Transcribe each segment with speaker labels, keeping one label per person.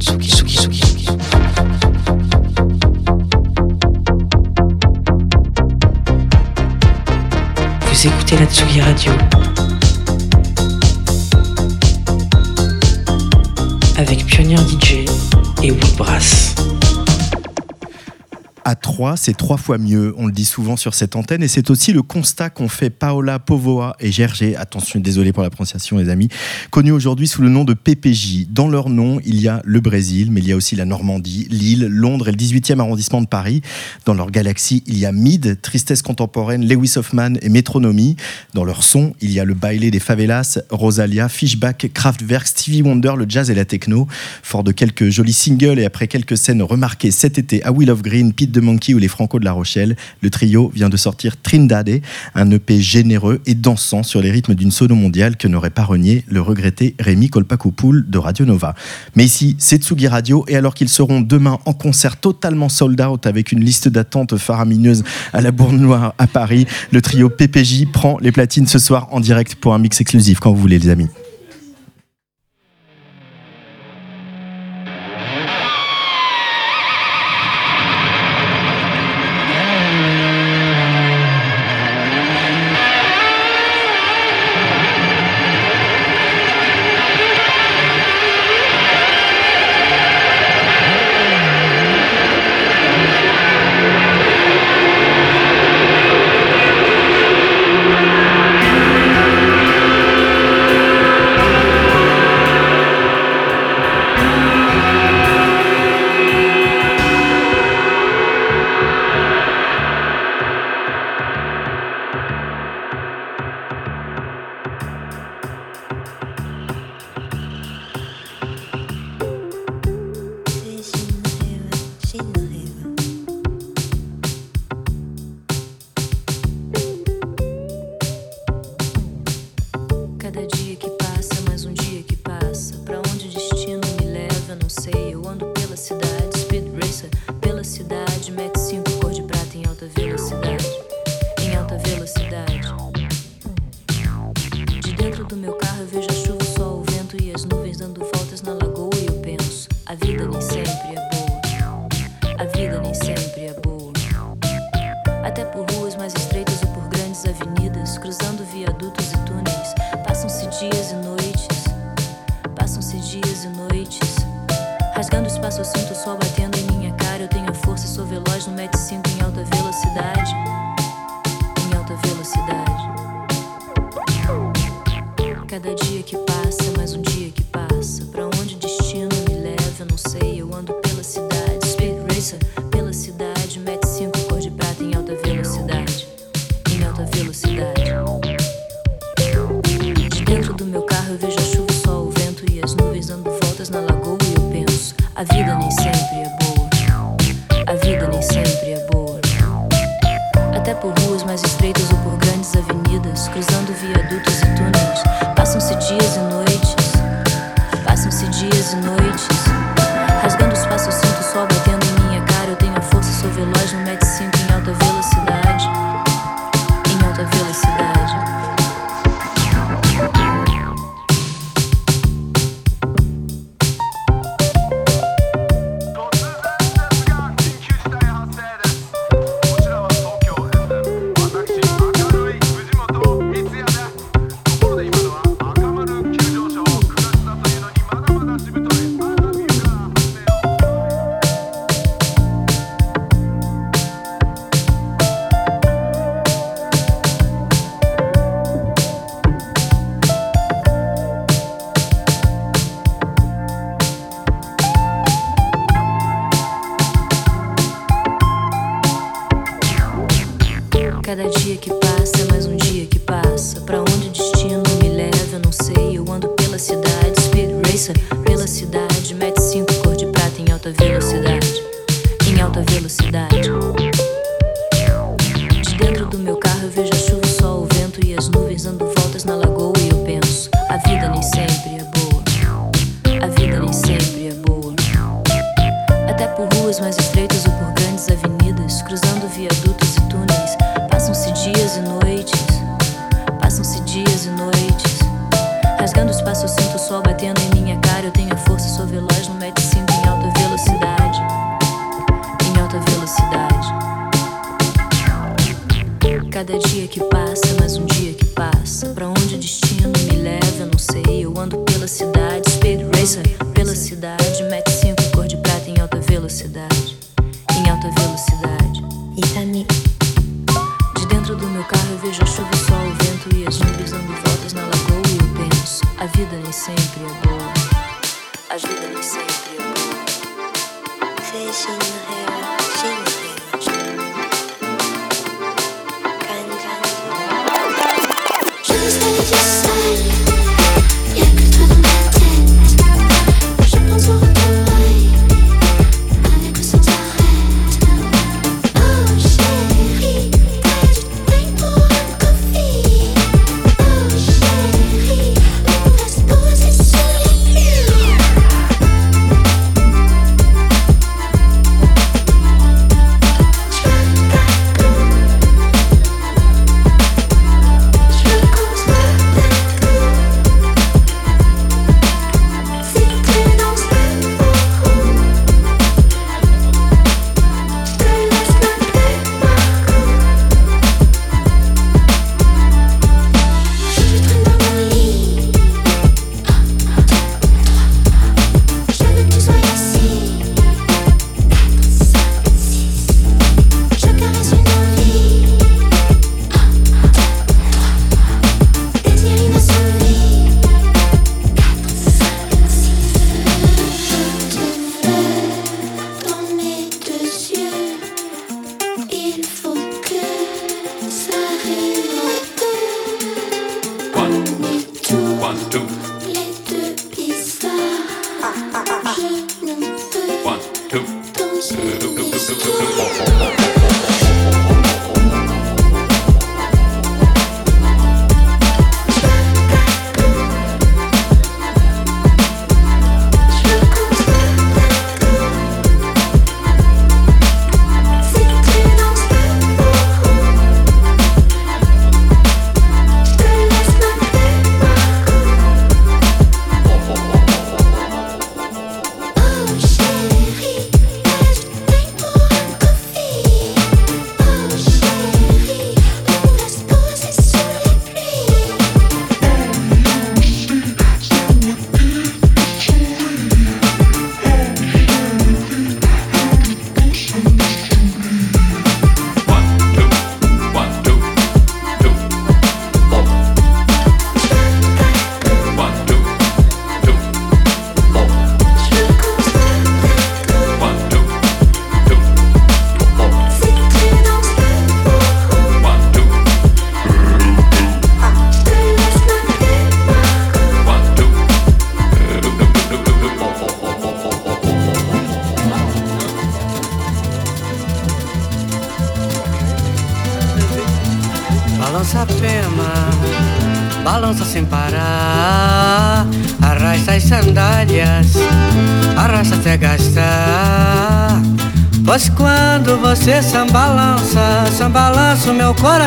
Speaker 1: Vous écoutez la Tsugi Radio. Avec Pionnier DJ et Woodbrass
Speaker 2: à 3, c'est trois fois mieux. On le dit souvent sur cette antenne. Et c'est aussi le constat qu'ont fait Paola Povoa et Gergé, attention, désolé pour la prononciation, les amis, connus aujourd'hui sous le nom de PPJ. Dans leur nom, il y a le Brésil, mais il y a aussi la Normandie, Lille, Londres et le 18e arrondissement de Paris. Dans leur galaxie, il y a Mid, Tristesse contemporaine, Lewis Hoffman et Métronomie. Dans leur son, il y a le bailé des favelas, Rosalia, Fishback, Kraftwerk, Stevie Wonder, le jazz et la techno. Fort de quelques jolis singles et après quelques scènes remarquées cet été à Will of Green, Pete de Monkey ou les Franco de La Rochelle, le trio vient de sortir Trindade, un EP généreux et dansant sur les rythmes d'une sono mondiale que n'aurait pas renié le regretté Rémi Kolpakopoul de Radio Nova. Mais ici, c'est Tsugi Radio et alors qu'ils seront demain en concert totalement sold out avec une liste d'attente faramineuse à la Bourne Noire à Paris, le trio PPJ prend les platines ce soir en direct pour un mix exclusif quand vous voulez les amis.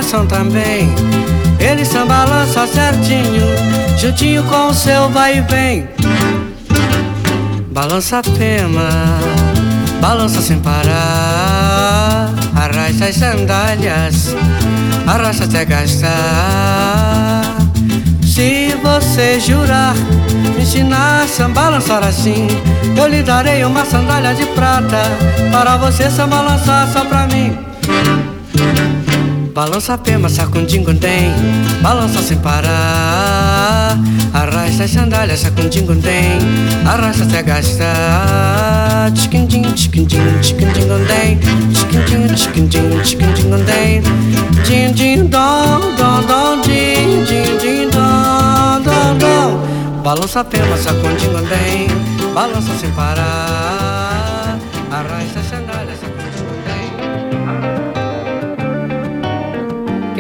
Speaker 3: Coração também. Ele sambalança certinho, juntinho com o seu vai e vem. Balança a pema, balança sem parar. Arrasta as sandálias, arrasta até gastar. Se você jurar, me ensinar a sambalançar assim, eu lhe darei uma sandália de prata para você sambalançar só pra mim. Balança a pema, sacundim tem, balança sem parar. Arrasta as sandálias, sacundim tem, arrasta até gastar. Tchiquindim, tchiquindim, tchiquindim tem, tchiquindim, tchiquindim, tchiquindim tem. Din, din, dom, dom, dom, din, din, din, dom, dom, dom. Balança a pema, sacundim tem, balança sem parar.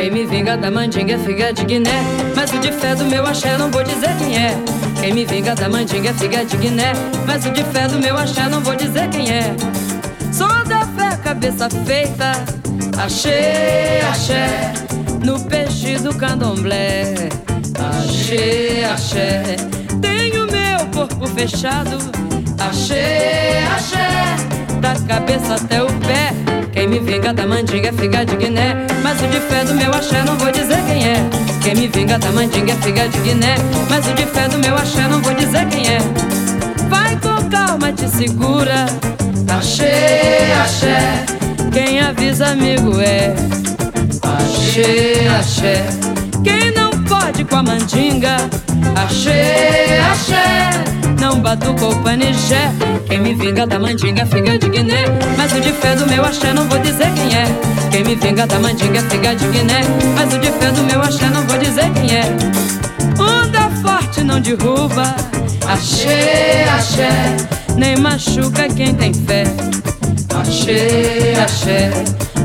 Speaker 4: Quem me vinga da mandinga é figa de Guiné. Mas o de fé do meu axé não vou dizer quem é. Quem me vinga da mandinga é figa de Guiné. Mas o de fé do meu axé não vou dizer quem é. Sou da fé, cabeça feita. Achei, axé. No peixe do candomblé. Achei, axé. Tenho meu corpo fechado. Achei, axé. Da cabeça até o pé. Quem me vinga da mandinga é figa de Guiné. Mas o de fé do meu axé não vou dizer quem é. Quem me vinga da mandinga é figa de Guiné. Mas o de fé do meu axé não vou dizer quem é. Vai com calma, te segura. Axé, axé. Quem avisa, amigo, é. Axé, axé. Quem não pode com a mandinga. Axé, axé. Não batucou o panijé. Quem me vinga da mandinga, figa de Guiné. Mas o de fé do meu axé, não vou dizer quem é. Quem me vinga da mandinga, figa de Guiné. Mas o de fé do meu axé, não vou dizer quem é. Onda forte não derruba. Achei, axé. Nem machuca quem tem fé. Achei, axé.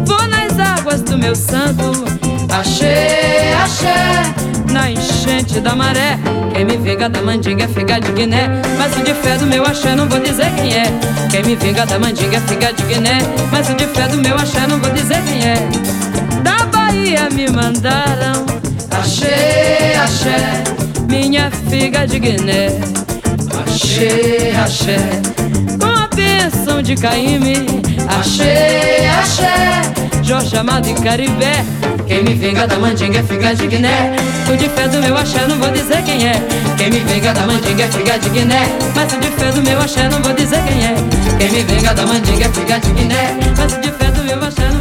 Speaker 4: Vou nas águas do meu santo. Achei, axé. Na enchente da maré. Quem me vinga da mandinga é figa de Guiné. Mas o de fé do meu axé não vou dizer quem é. Quem me vinga da mandinga é figa de Guiné. Mas o de fé do meu axé não vou dizer quem é. Da Bahia me mandaram. Achei, axé. Minha figa de Guiné. Achei, axé. Com a bênção de Caíme. Achei, axé. Jorge Amado e Caribé. Quem me vinga da mandinga é figa de Guiné. O de fé do meu axé não vou dizer quem é. Quem me vinga da mandinga é figa de Guiné. Mas o de fé do meu axé não vou dizer quem é. Quem me vinga da mandinga é figa de Guiné. Mas o de fé do meu axé não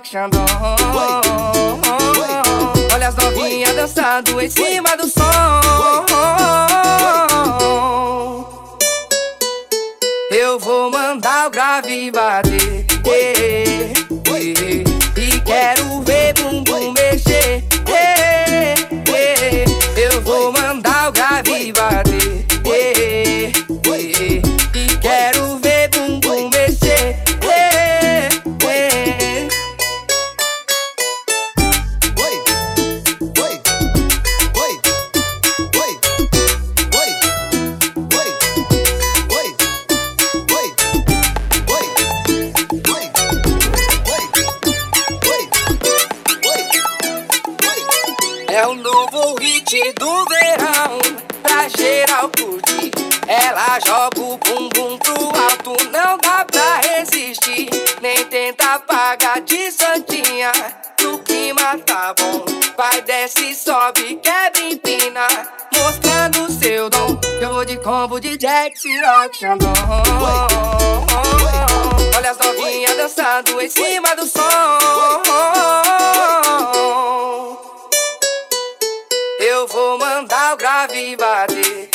Speaker 5: construction Tá de santinha, o clima tá bom. Vai, desce, sobe, quebra, empina. Mostrando seu dom. Eu vou de combo de Jack Shandong. Olha as novinhas dançando em cima do som. Eu vou mandar o grave bater.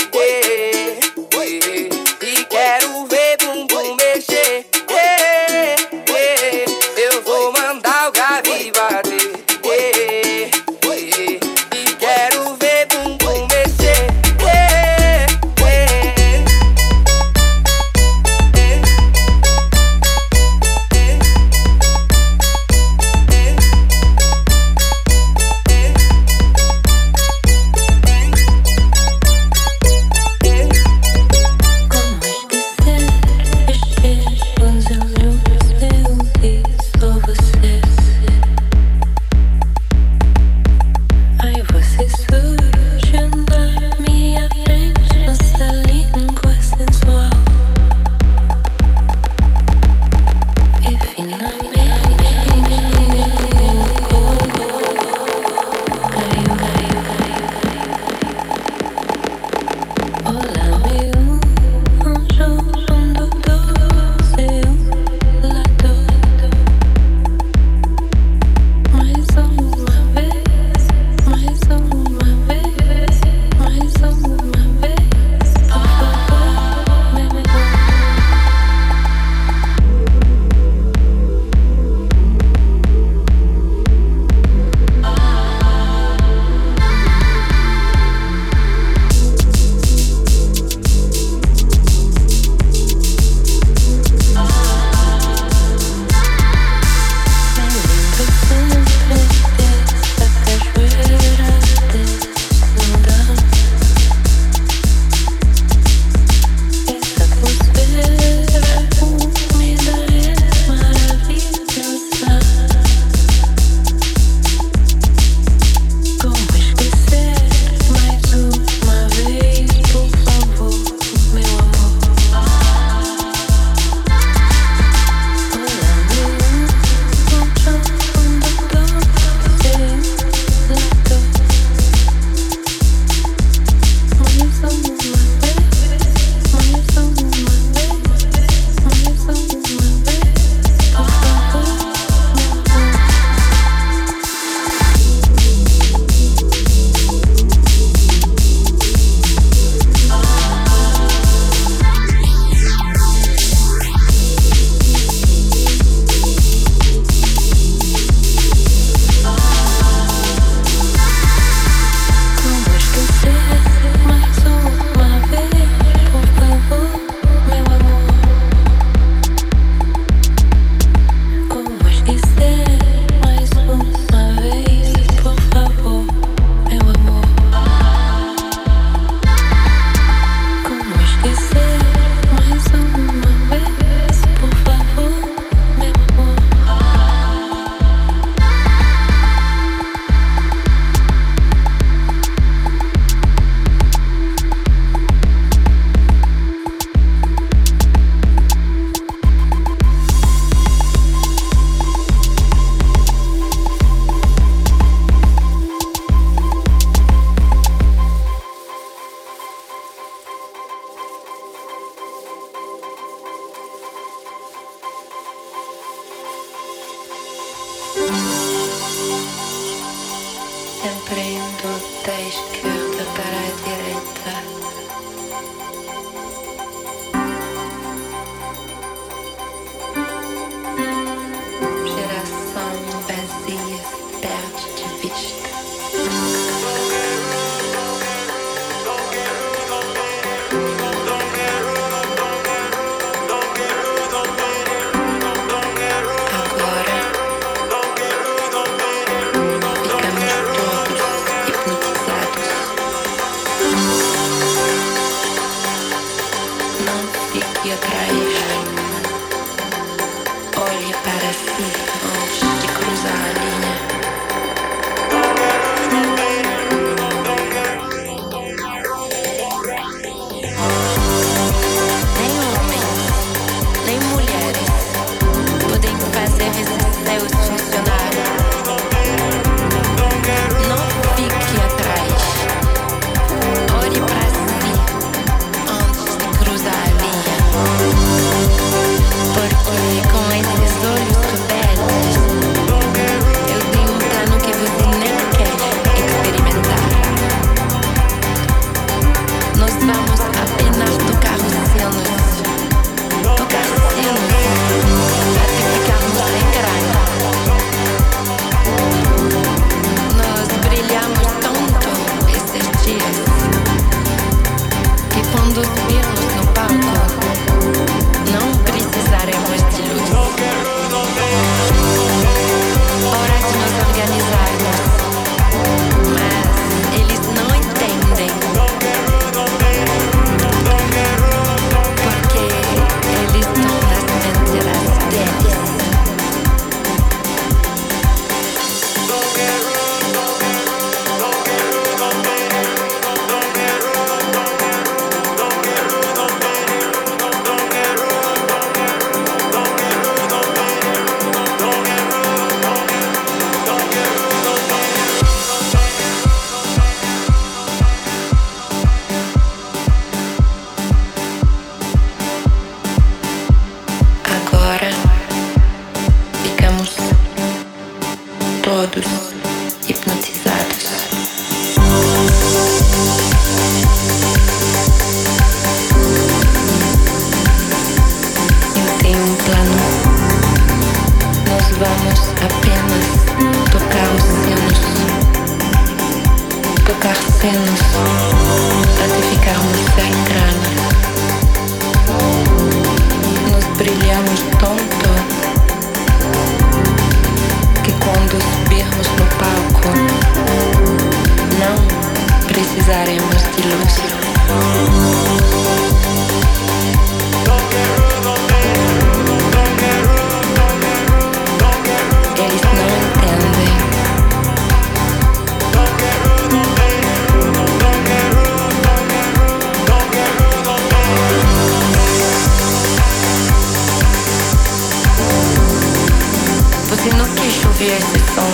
Speaker 6: Ouvir esse som.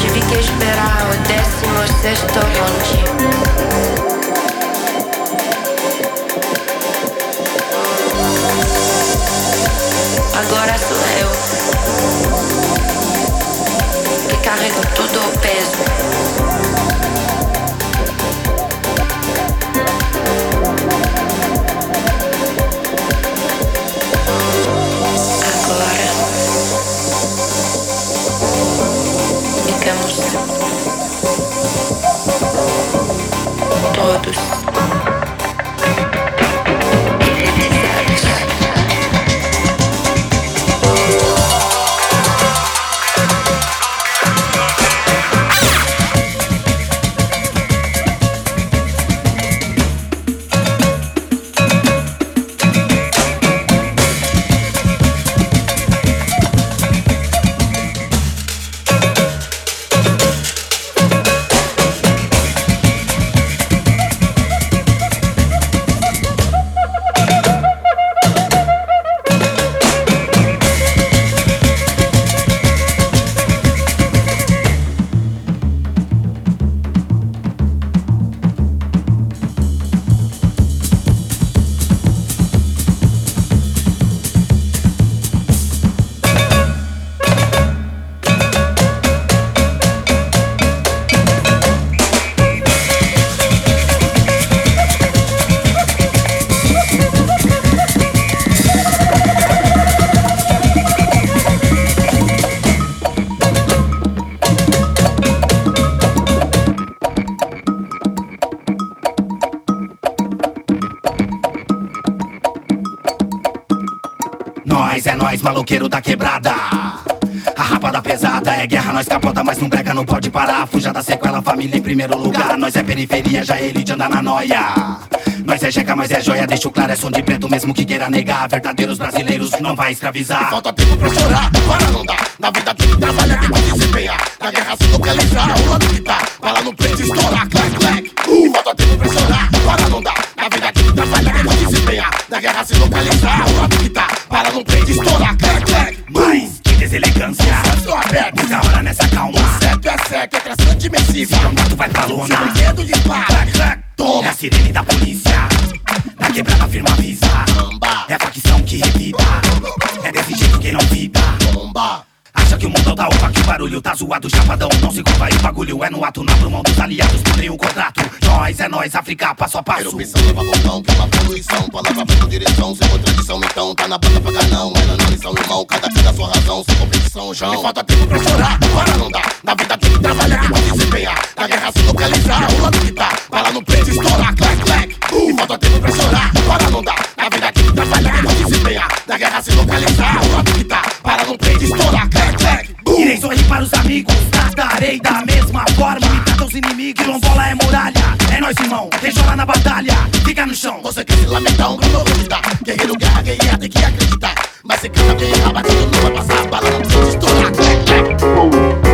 Speaker 6: Tive que esperar o décimo sexto bonde. Agora sou eu que carrego tudo o peso. todos.
Speaker 7: Nós, maloqueiro da quebrada. A rapada pesada é guerra, nós capota, mas não brega, não pode parar. Fuja da sequela, família em primeiro lugar. Nós é periferia, já é elite anda na noia. Nós é jeca, mas é joia, deixo claro, é som de preto mesmo que queira negar. Verdadeiros brasileiros não vai escravizar.
Speaker 8: Falta tempo pra chorar, para não dar. Na vida tem que trabalhar, tem que desempenhar. Na guerra se localizar, o lado que tá. Bala no peito, estourar, clac, clac. E falta tempo pra chorar, para não dar. Na vida tem que trabalhar, tem que desempenhar. Na guerra se localizar, o lado que tá. Estourar, clac, clac.
Speaker 7: Mas que deselegância.
Speaker 8: Estou aberto,
Speaker 7: muita hora nessa calma.
Speaker 8: Certo é certo, é traçante
Speaker 7: não dá, tu vai pra lona.
Speaker 8: Se brinquedo dispara, clac, clac. Toma.
Speaker 7: É a sirene da polícia. Na quebrada firma avisa. É a facção que revida. Que o mundo tá opa, que o barulho tá zoado, chapadão. Não se aí, o bagulho é no ato, na mão dos aliados, pondrem o contrato. Nós é nós, África, passo a passo.
Speaker 8: Erupção leva botão, uma poluição. Palavra com direção, sem contradição, então tá na banda pra não. É na lição, irmão, cada dia da sua razão, sem competição, João. E falta tempo pra chorar, para não dar. Na vida tem que trabalhar, tem que desempenhar. Na guerra se localizar, o lado que tá. Bala no peito, estourar, clac, clac. E falta tempo pra chorar, para não dar. Na vida tem que trabalhar, tem que desempenhar. Na guerra se localizar, o lado que tá. Bala no peito, estourar, clac, clac.
Speaker 7: Irei sorrir para os amigos, tratarei da mesma forma. Trata os inimigos, quilombola é muralha. É nós, irmão, quem chora na batalha, fica no chão.
Speaker 8: Você quer se lamentar, um grande gritar. Guerreiro, guerra, guerrear, tem que acreditar. Mas se canta bem, a batida não vai passar. Bala não precisa estourar, clac, clac.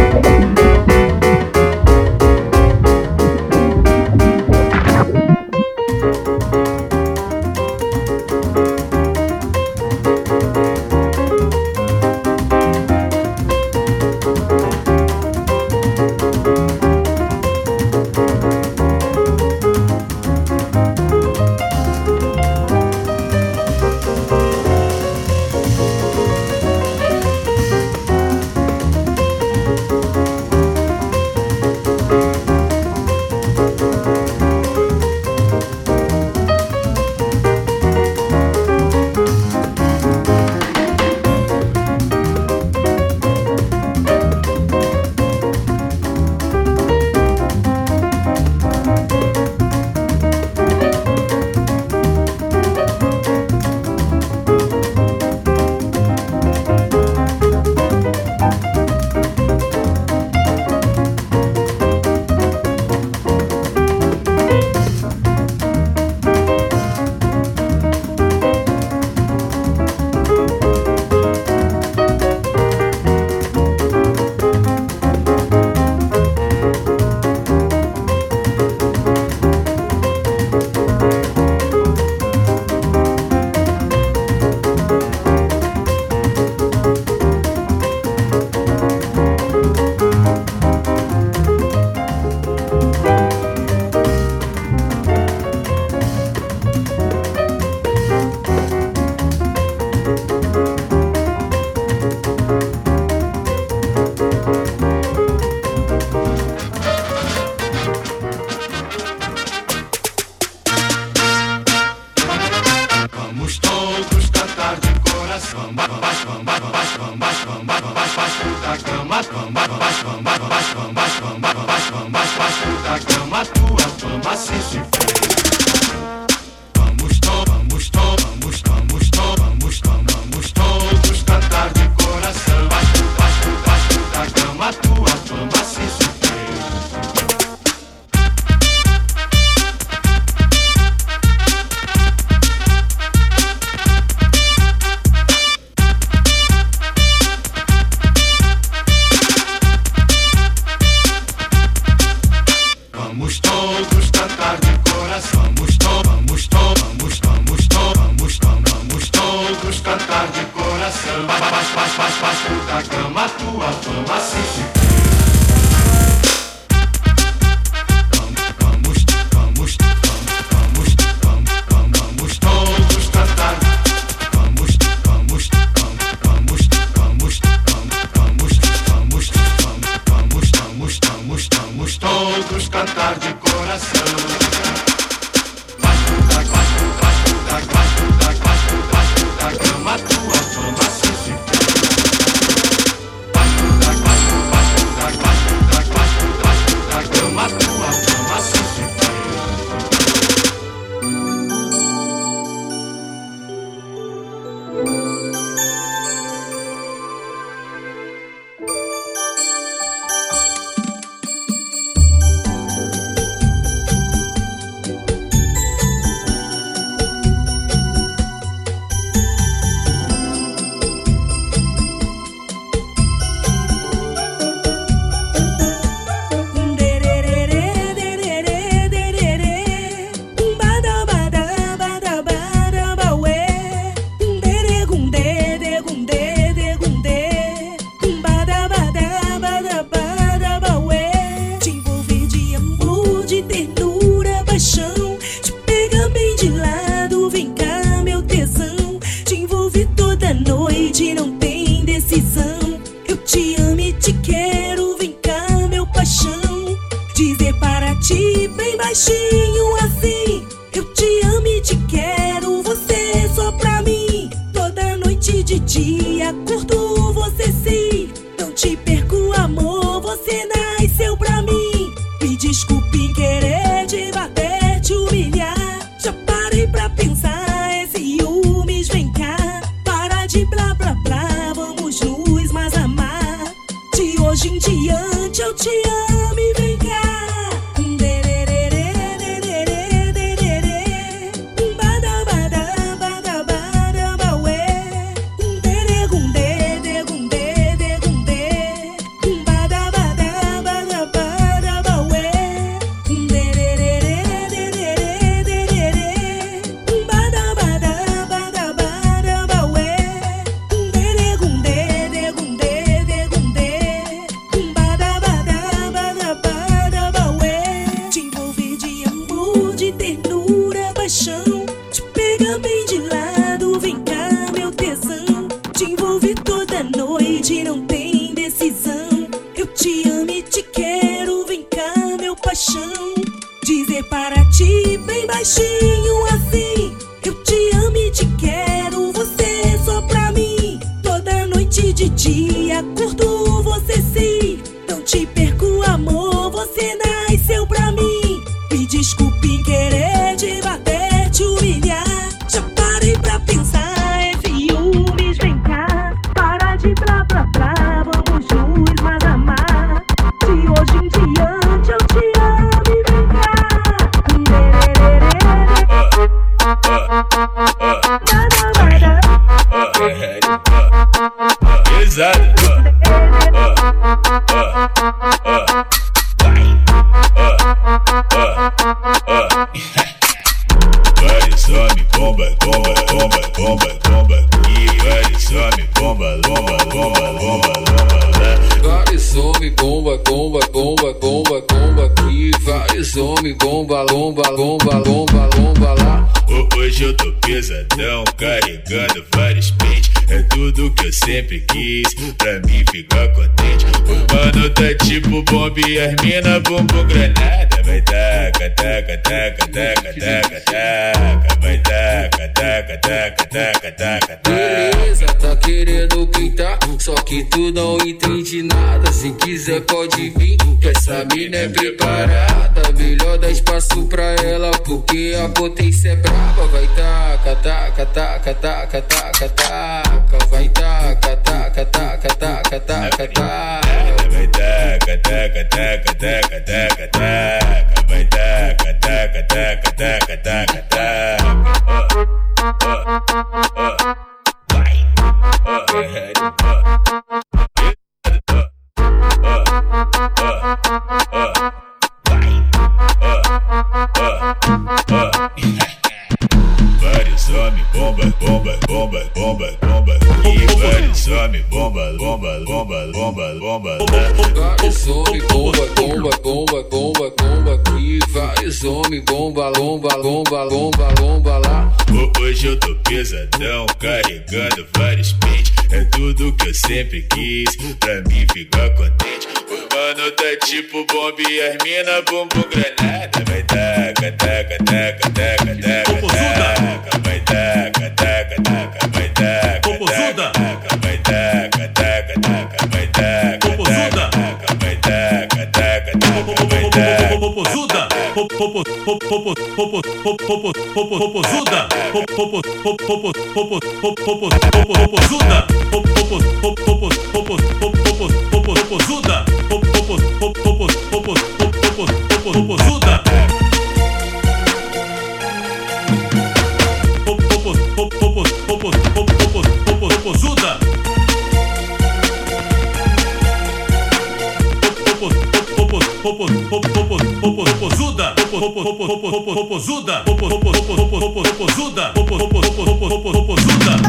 Speaker 9: bem baixinho assim.
Speaker 10: bomba, bomba, bomba, bomba, bomba. vai, some, bomba, bomba, bomba, bomba. as mina bumbum granada. Vai taca, taca, taca, taca, taca, taca. Vai taca, taca, taca, taca, taca.
Speaker 11: Beleza, tá querendo pintar. Só que tu não entende nada. Se quiser, pode vir. Que essa mina é preparada. Melhor dar espaço pra ela. Porque a potência é brava. Vai taca, taca, taca, taca, taca.
Speaker 10: Sempre quis, pra mim ficar contente. O mano tá tipo bomba e as mina bumbum granada. popo popo popo popo popo popozuda popo popo popo popo popo popozuda popo popo popo popo popo popo popozuda popo popo popo popo popo popozuda popo popo popo popo
Speaker 12: popo popozuda popo popo popo popo popozuda, popozuda, popozuda, popozuda, popozuda, popozuda, popozuda, popozuda.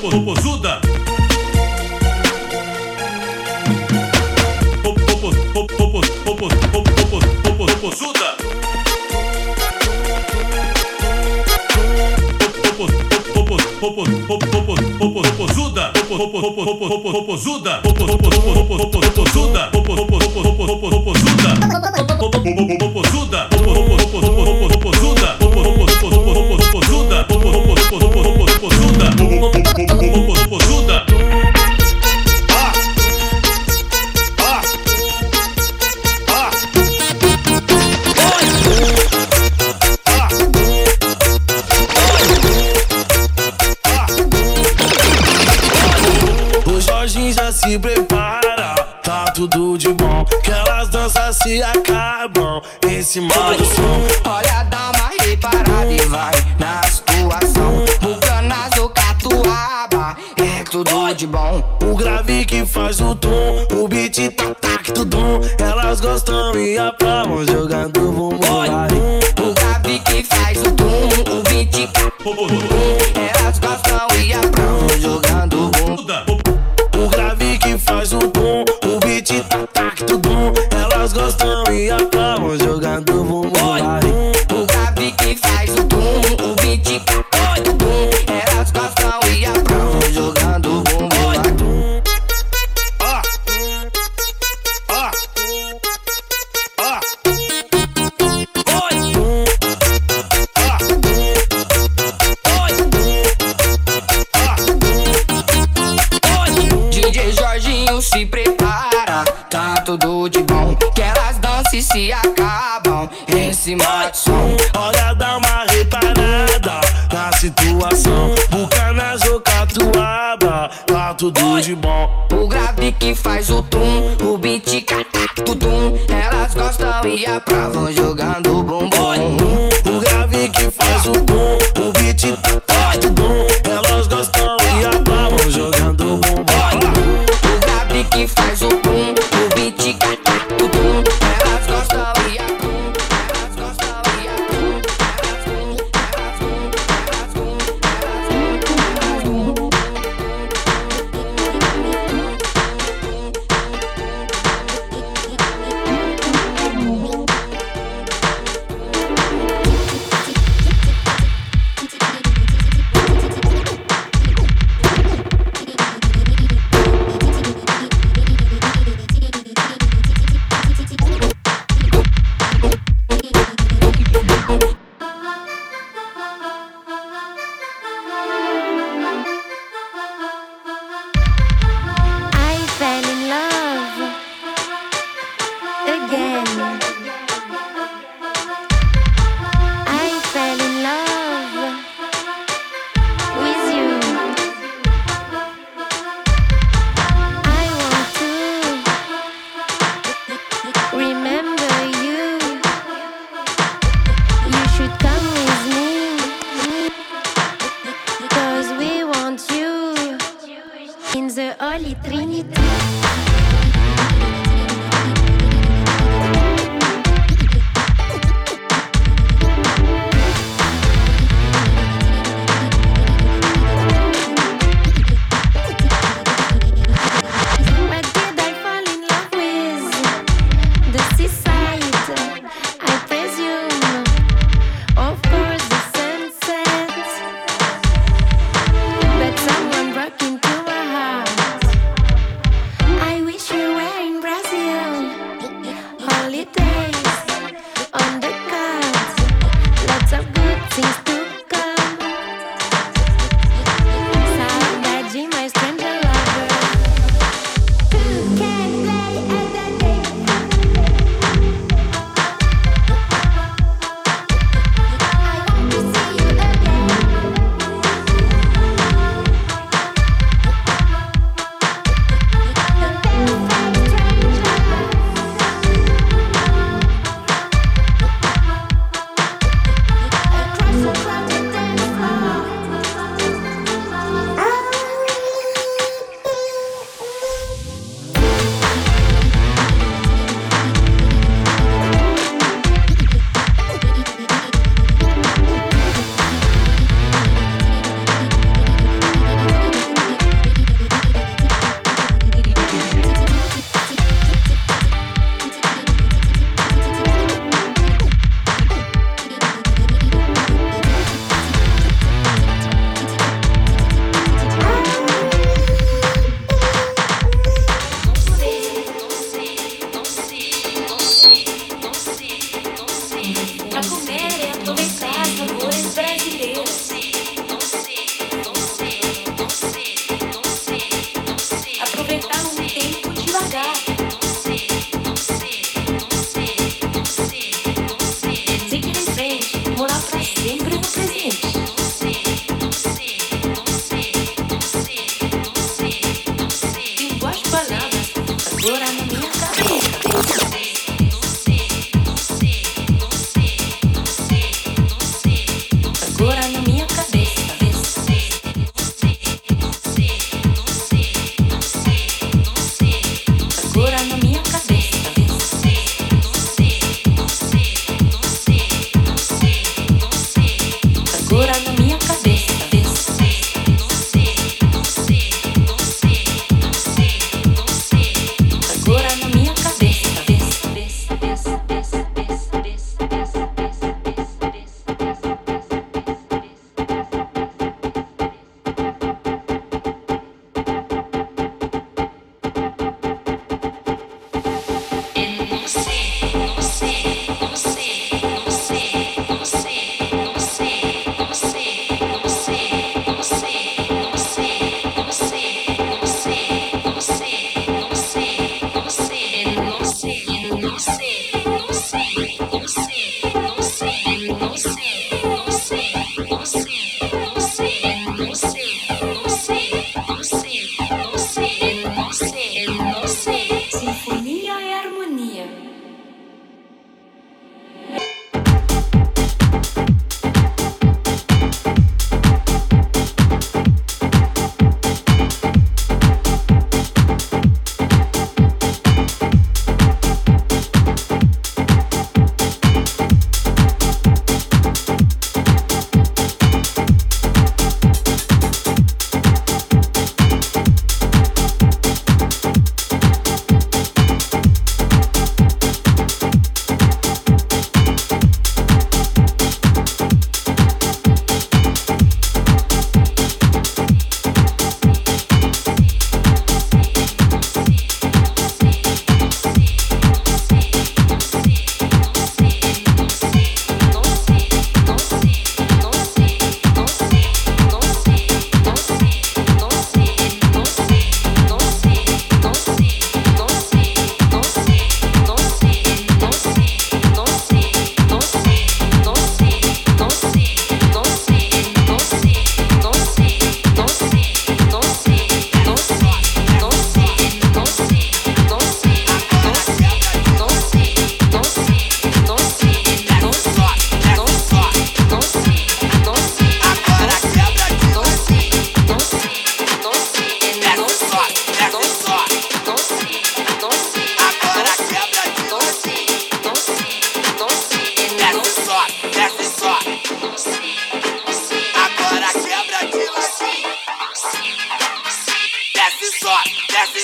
Speaker 12: Popozuda. Popozuda. Popozuda. Popozuda. Popozuda. Popozuda.
Speaker 13: De bom. O grave que faz o tom, o beat tá tac tudum. Elas gostam e aplaudem jogando bumbum.
Speaker 5: O grave que faz o tum, o beat Elas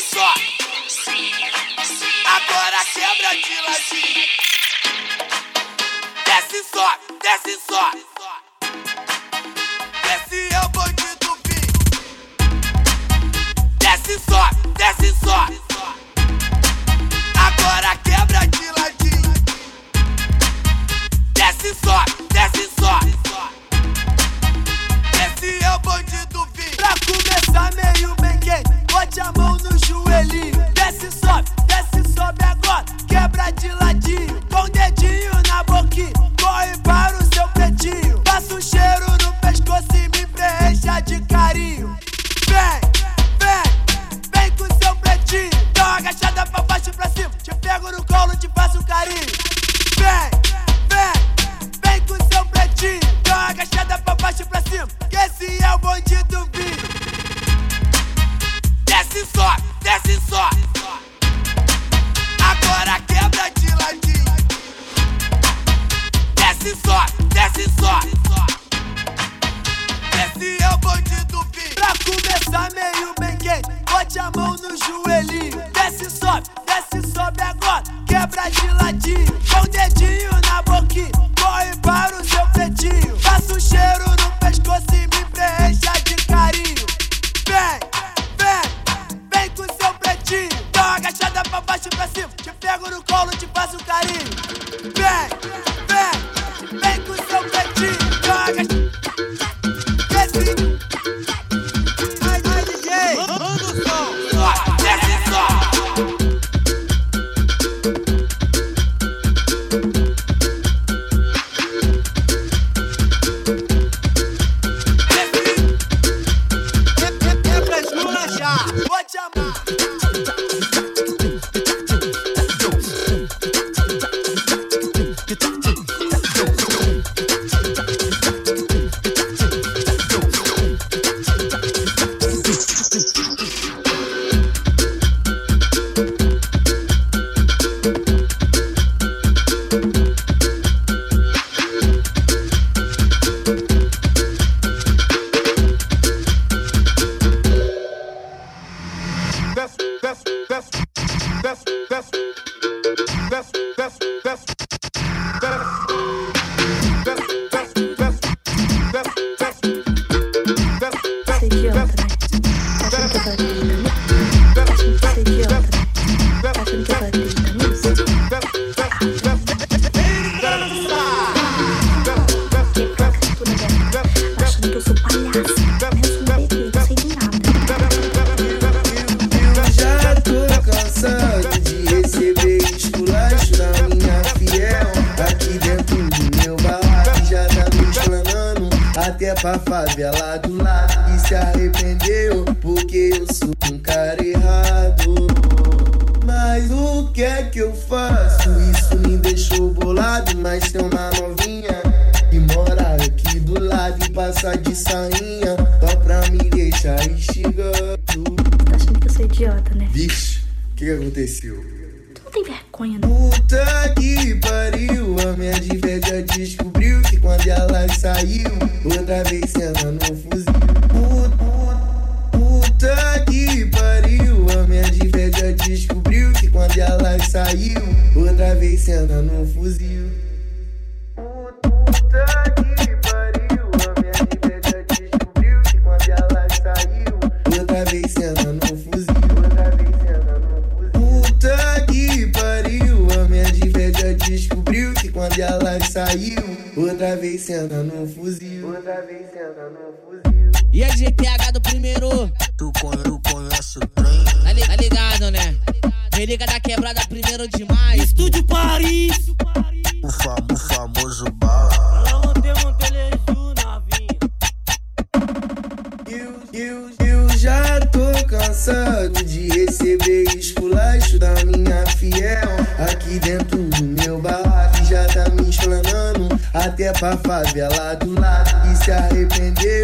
Speaker 14: só. Agora quebra de latim. Desce só, desce só.
Speaker 15: caiu, outra vez senta no fuzil. Outra vez senta no fuzil.
Speaker 16: E a GTH do primeiro?
Speaker 15: Tu, tu conhece o trem?
Speaker 16: Tá, tá, ligado, né? Religa da quebrada primeiro
Speaker 15: demais. favela do lado e se arrepender.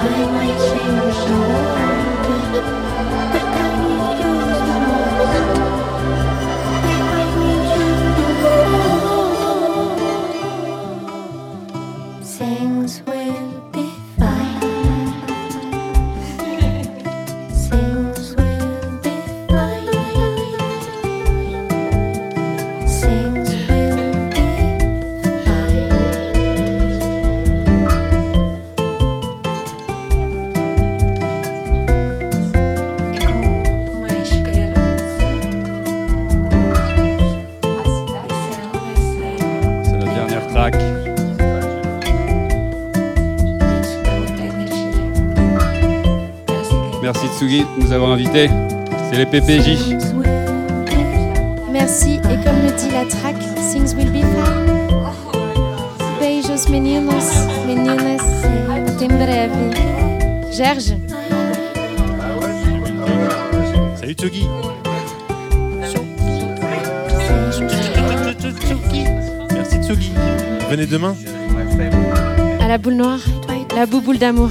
Speaker 6: I might change the world. invité.
Speaker 17: C'est les PPJ.
Speaker 18: Merci. Et comme le dit la track, Things Will Be Fine. Beijos meninos, meninas, tem breve. Gerge.
Speaker 19: Salut Tsugi. Merci Tsugi. Venez demain.
Speaker 18: À la boule noire, la bouboule d'amour.